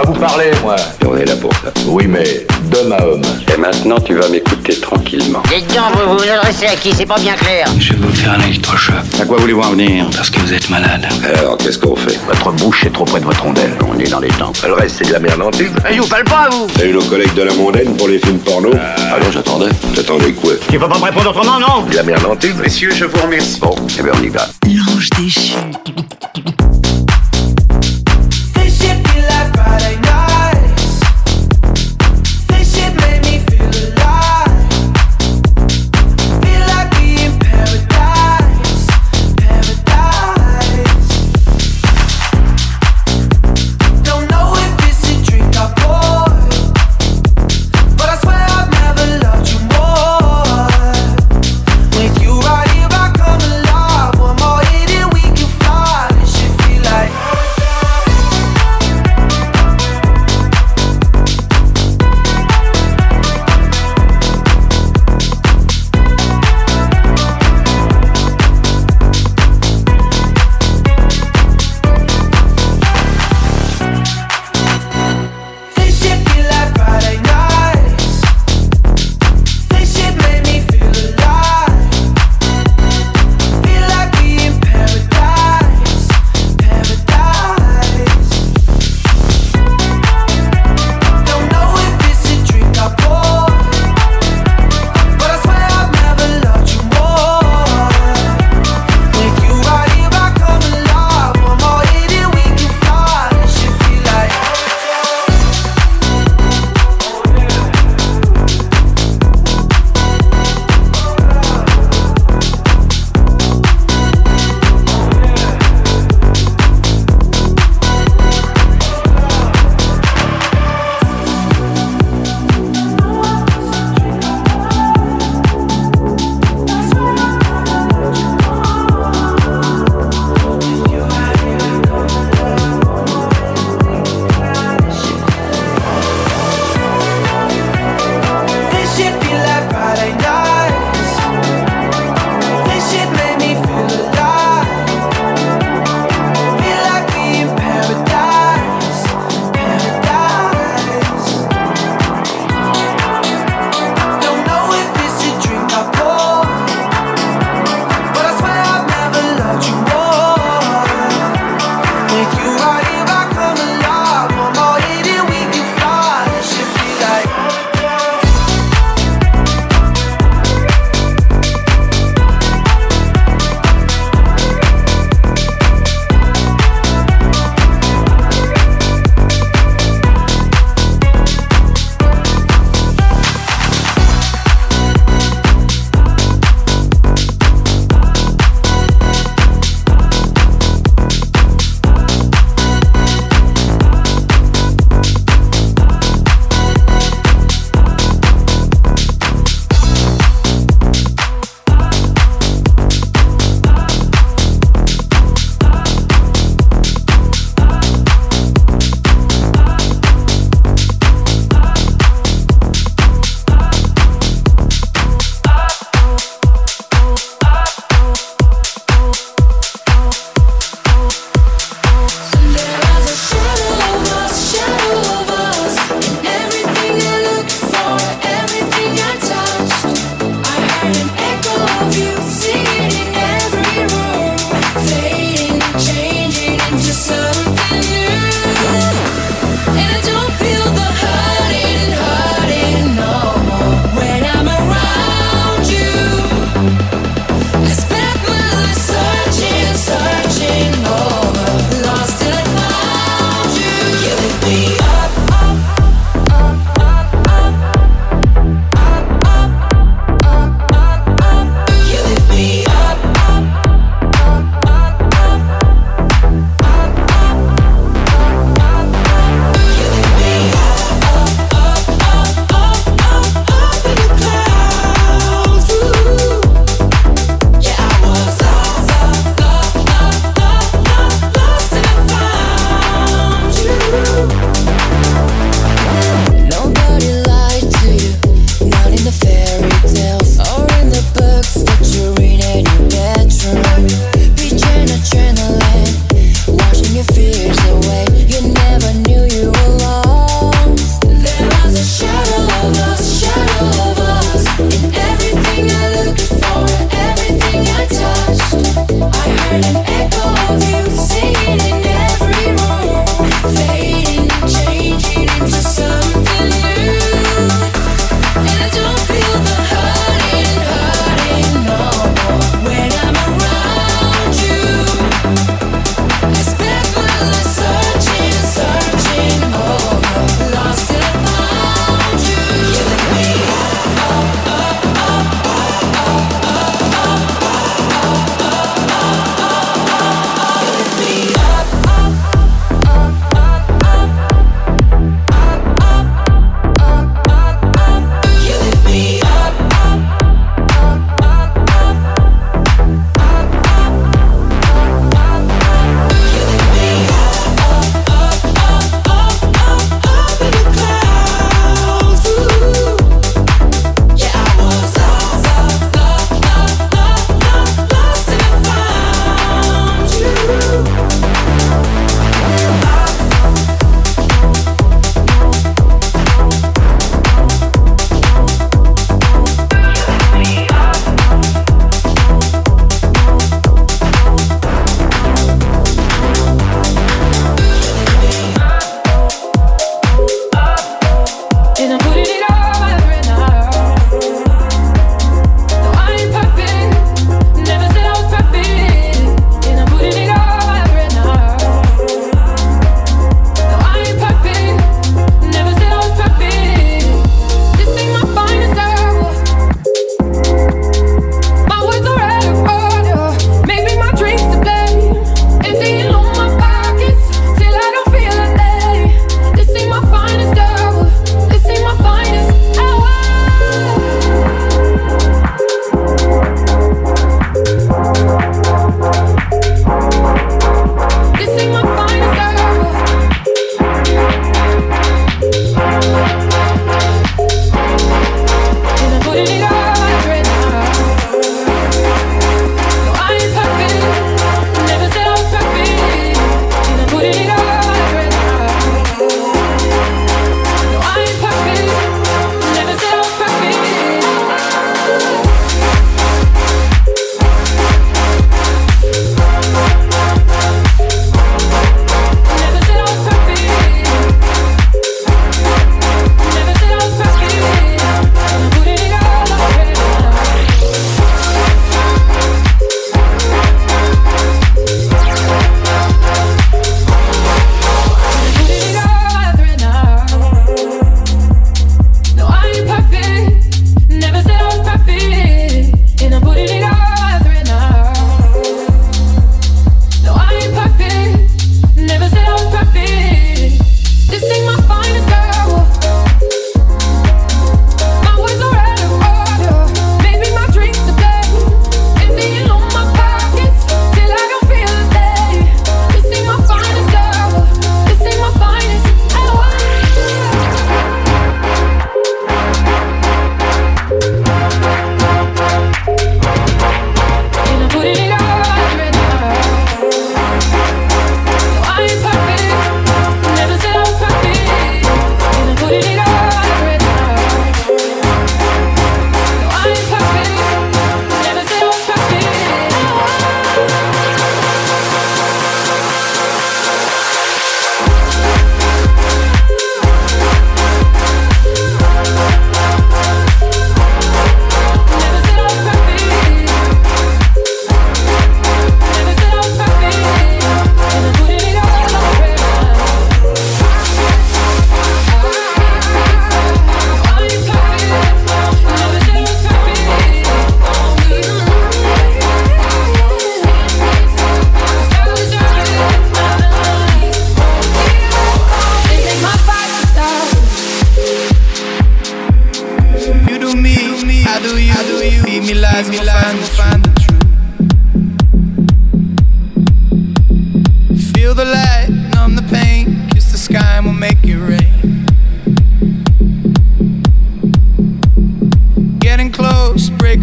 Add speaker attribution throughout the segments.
Speaker 1: pas vous parler, moi.
Speaker 2: Et on est là pour ça.
Speaker 1: Oui, mais d'homme à homme.
Speaker 2: Et maintenant, tu vas m'écouter tranquillement.
Speaker 3: Dites donc, vous vous adressez à qui? C'est pas bien clair.
Speaker 4: Je vais vous faire un électrochoc.
Speaker 2: À quoi voulez-vous en venir?
Speaker 4: Parce que vous êtes malade.
Speaker 2: Alors, qu'est-ce qu'on fait?
Speaker 1: Votre bouche est trop près de votre rondelle.
Speaker 2: On est dans les temps.
Speaker 1: Le reste, c'est de la merde en tube.
Speaker 3: Vous parle pas, vous
Speaker 2: T'as eu nos collègues de la mondaine pour les films porno?
Speaker 1: Alors j'attendais.
Speaker 2: T'attendais quoi?
Speaker 3: Tu peux pas me répondre autrement, non?
Speaker 1: De la merde en tube.
Speaker 2: Messieurs, je vous remercie. Bon, eh bien, on y va.
Speaker 5: L'ange déchu.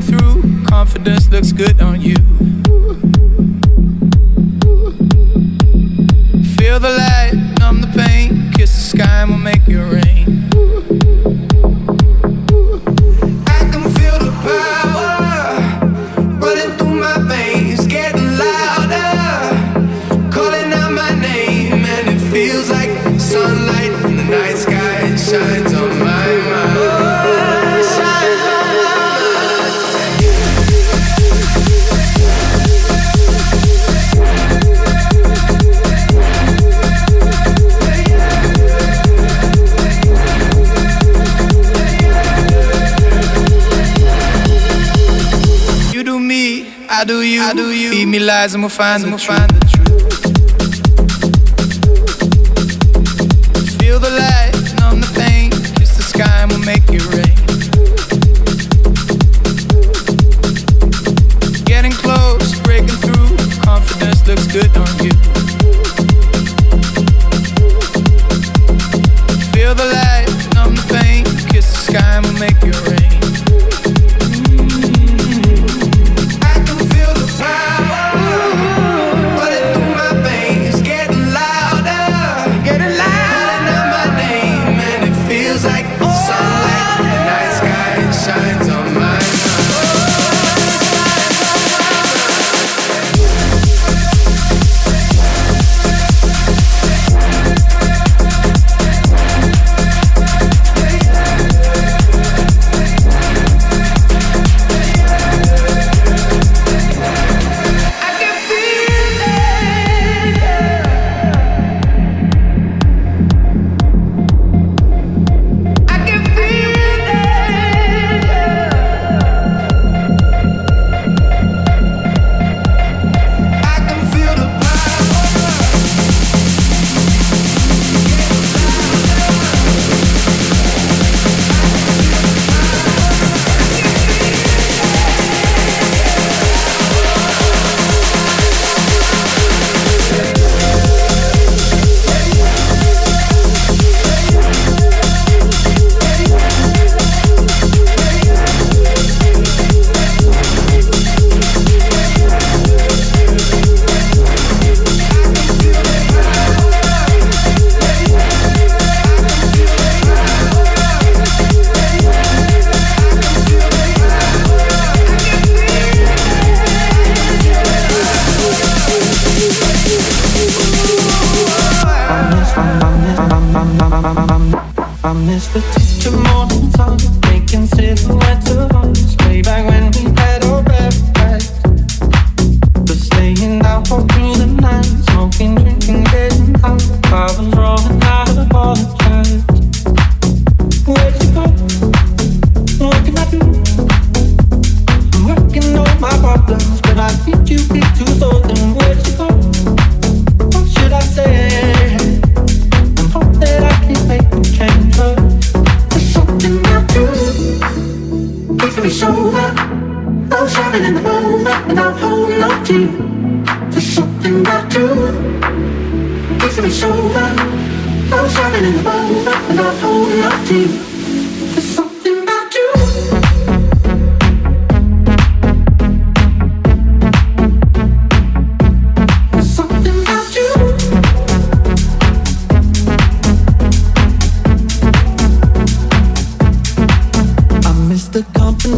Speaker 6: through. Confidence looks good on you. eyes and we'll find we'll. Find the truth.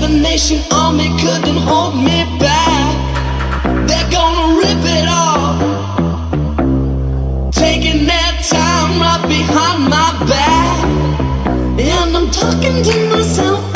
Speaker 6: the
Speaker 7: nation army couldn't hold me back. They're gonna rip it off, taking their time right behind my back, and I'm
Speaker 8: talking to myself.